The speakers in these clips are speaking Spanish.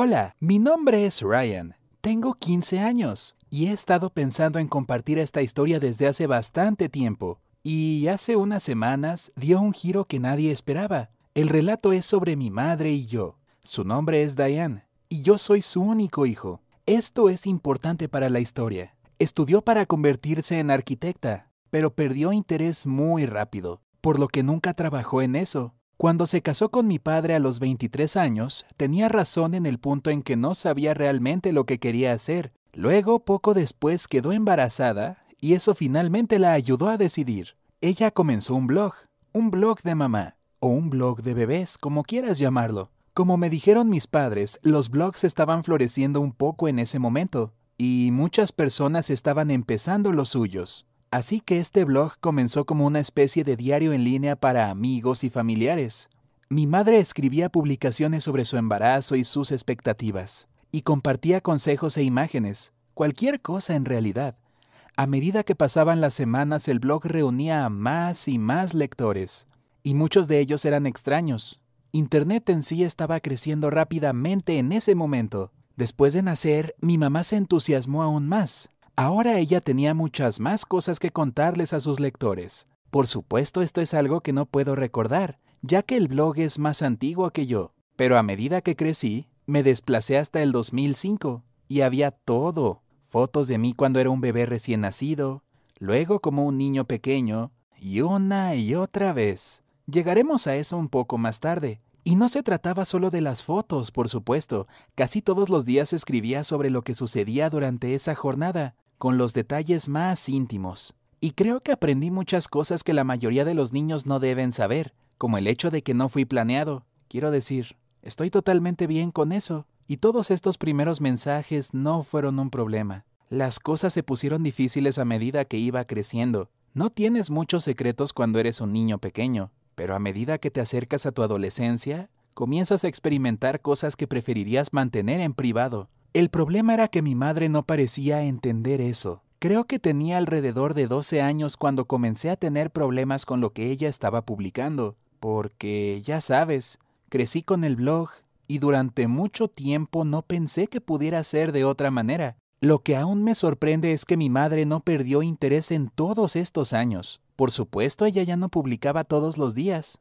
Hola, mi nombre es Ryan. Tengo 15 años y he estado pensando en compartir esta historia desde hace bastante tiempo. Y hace unas semanas dio un giro que nadie esperaba. El relato es sobre mi madre y yo. Su nombre es Diane y yo soy su único hijo. Esto es importante para la historia. Estudió para convertirse en arquitecta, pero perdió interés muy rápido, por lo que nunca trabajó en eso. Cuando se casó con mi padre a los 23 años, tenía razón en el punto en que no sabía realmente lo que quería hacer. Luego, poco después, quedó embarazada y eso finalmente la ayudó a decidir. Ella comenzó un blog, un blog de mamá, o un blog de bebés, como quieras llamarlo. Como me dijeron mis padres, los blogs estaban floreciendo un poco en ese momento, y muchas personas estaban empezando los suyos. Así que este blog comenzó como una especie de diario en línea para amigos y familiares. Mi madre escribía publicaciones sobre su embarazo y sus expectativas, y compartía consejos e imágenes, cualquier cosa en realidad. A medida que pasaban las semanas el blog reunía a más y más lectores, y muchos de ellos eran extraños, Internet en sí estaba creciendo rápidamente en ese momento. Después de nacer, mi mamá se entusiasmó aún más. Ahora ella tenía muchas más cosas que contarles a sus lectores. Por supuesto, esto es algo que no puedo recordar, ya que el blog es más antiguo que yo. Pero a medida que crecí, me desplacé hasta el 2005 y había todo. Fotos de mí cuando era un bebé recién nacido, luego como un niño pequeño, y una y otra vez. Llegaremos a eso un poco más tarde. Y no se trataba solo de las fotos, por supuesto. Casi todos los días escribía sobre lo que sucedía durante esa jornada, con los detalles más íntimos. Y creo que aprendí muchas cosas que la mayoría de los niños no deben saber, como el hecho de que no fui planeado. Quiero decir, estoy totalmente bien con eso. Y todos estos primeros mensajes no fueron un problema. Las cosas se pusieron difíciles a medida que iba creciendo. No tienes muchos secretos cuando eres un niño pequeño, pero a medida que te acercas a tu adolescencia, comienzas a experimentar cosas que preferirías mantener en privado. El problema era que mi madre no parecía entender eso. Creo que tenía alrededor de 12 años cuando comencé a tener problemas con lo que ella estaba publicando, porque, ya sabes, crecí con el blog y durante mucho tiempo no pensé que pudiera ser de otra manera. Lo que aún me sorprende es que mi madre no perdió interés en todos estos años. Por supuesto, ella ya no publicaba todos los días,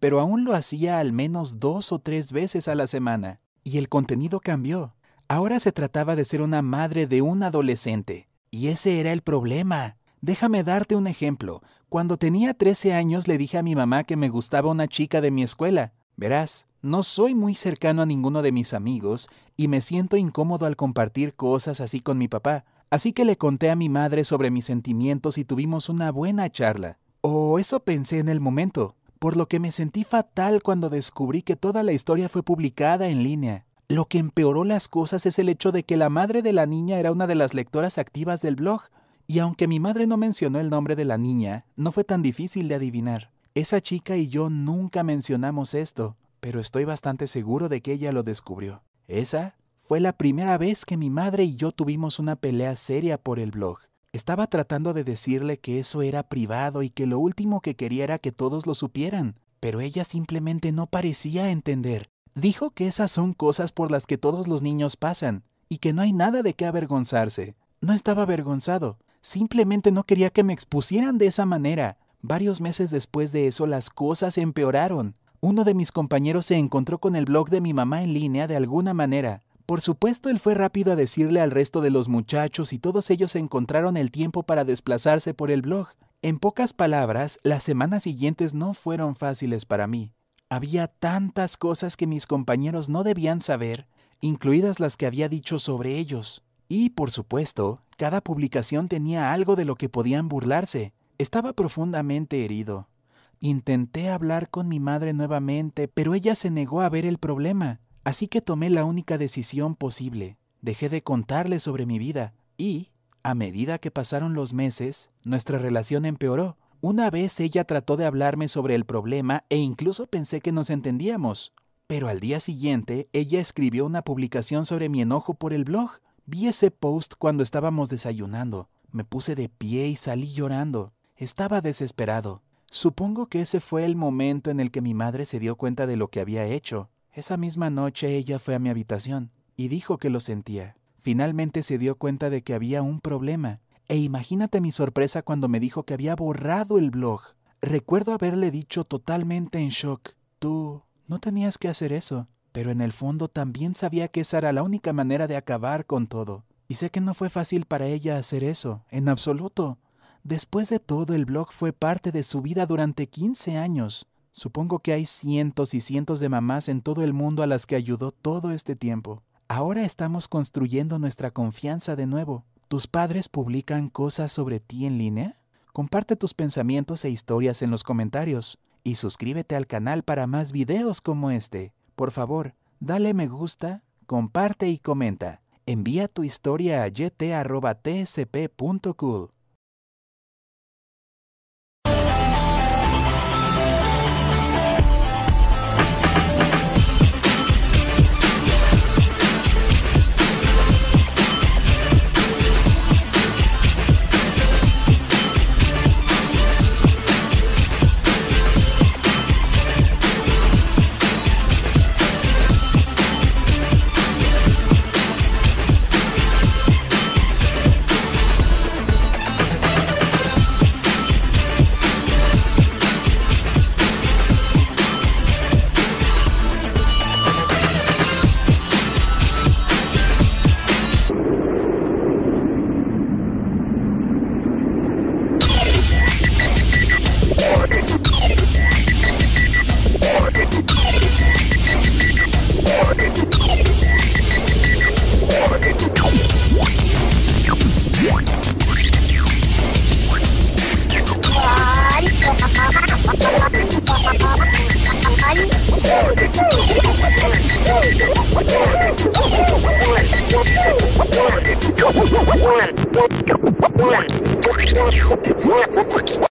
pero aún lo hacía al menos dos o tres veces a la semana. Y el contenido cambió. Ahora se trataba de ser una madre de un adolescente. Y ese era el problema. Déjame darte un ejemplo. Cuando tenía 13 años le dije a mi mamá que me gustaba una chica de mi escuela. Verás, no soy muy cercano a ninguno de mis amigos y me siento incómodo al compartir cosas así con mi papá, así que le conté a mi madre sobre mis sentimientos y tuvimos una buena charla. O eso pensé en el momento, por lo que me sentí fatal cuando descubrí que toda la historia fue publicada en línea. Lo que empeoró las cosas es el hecho de que la madre de la niña era una de las lectoras activas del blog, y aunque mi madre no mencionó el nombre de la niña, no fue tan difícil de adivinar. Esa chica y yo nunca mencionamos esto, pero estoy bastante seguro de que ella lo descubrió. Esa fue la primera vez que mi madre y yo tuvimos una pelea seria por el blog. Estaba tratando de decirle que eso era privado y que lo último que quería era que todos lo supieran, pero ella simplemente no parecía entender. Dijo que esas son cosas por las que todos los niños pasan y que no hay nada de qué avergonzarse. No estaba avergonzado, simplemente no quería que me expusieran de esa manera. Varios meses después de eso las cosas empeoraron. Uno de mis compañeros se encontró con el blog de mi mamá en línea de alguna manera. Por supuesto, él fue rápido a decirle al resto de los muchachos y todos ellos encontraron el tiempo para desplazarse por el blog. En pocas palabras, las semanas siguientes no fueron fáciles para mí. Había tantas cosas que mis compañeros no debían saber, incluidas las que había dicho sobre ellos. Y, por supuesto, cada publicación tenía algo de lo que podían burlarse. Estaba profundamente herido. Intenté hablar con mi madre nuevamente, pero ella se negó a ver el problema, así que tomé la única decisión posible. Dejé de contarle sobre mi vida y, a medida que pasaron los meses, nuestra relación empeoró. Una vez ella trató de hablarme sobre el problema e incluso pensé que nos entendíamos. Pero al día siguiente, ella escribió una publicación sobre mi enojo por el blog. Vi ese post cuando estábamos desayunando. Me puse de pie y salí llorando. Estaba desesperado. Supongo que ese fue el momento en el que mi madre se dio cuenta de lo que había hecho. Esa misma noche ella fue a mi habitación. y dijo que lo sentía. Finalmente se dio cuenta de que había un problema. E imagínate mi sorpresa cuando me dijo que había borrado el blog. Recuerdo haberle dicho totalmente en shock, tú no tenías que hacer eso, pero en el fondo también sabía que esa era la única manera de acabar con todo. Y sé que no fue fácil para ella hacer eso, en absoluto. Después de todo, el blog fue parte de su vida durante 15 años. Supongo que hay cientos y cientos de mamás en todo el mundo a las que ayudó todo este tiempo. Ahora estamos construyendo nuestra confianza de nuevo. ¿Tus padres publican cosas sobre ti en línea? Comparte tus pensamientos e historias en los comentarios y suscríbete al canal para más videos como este. Por favor, dale me gusta, comparte y comenta. Envía tu historia a yt.tsp.cool. One, one, one, one,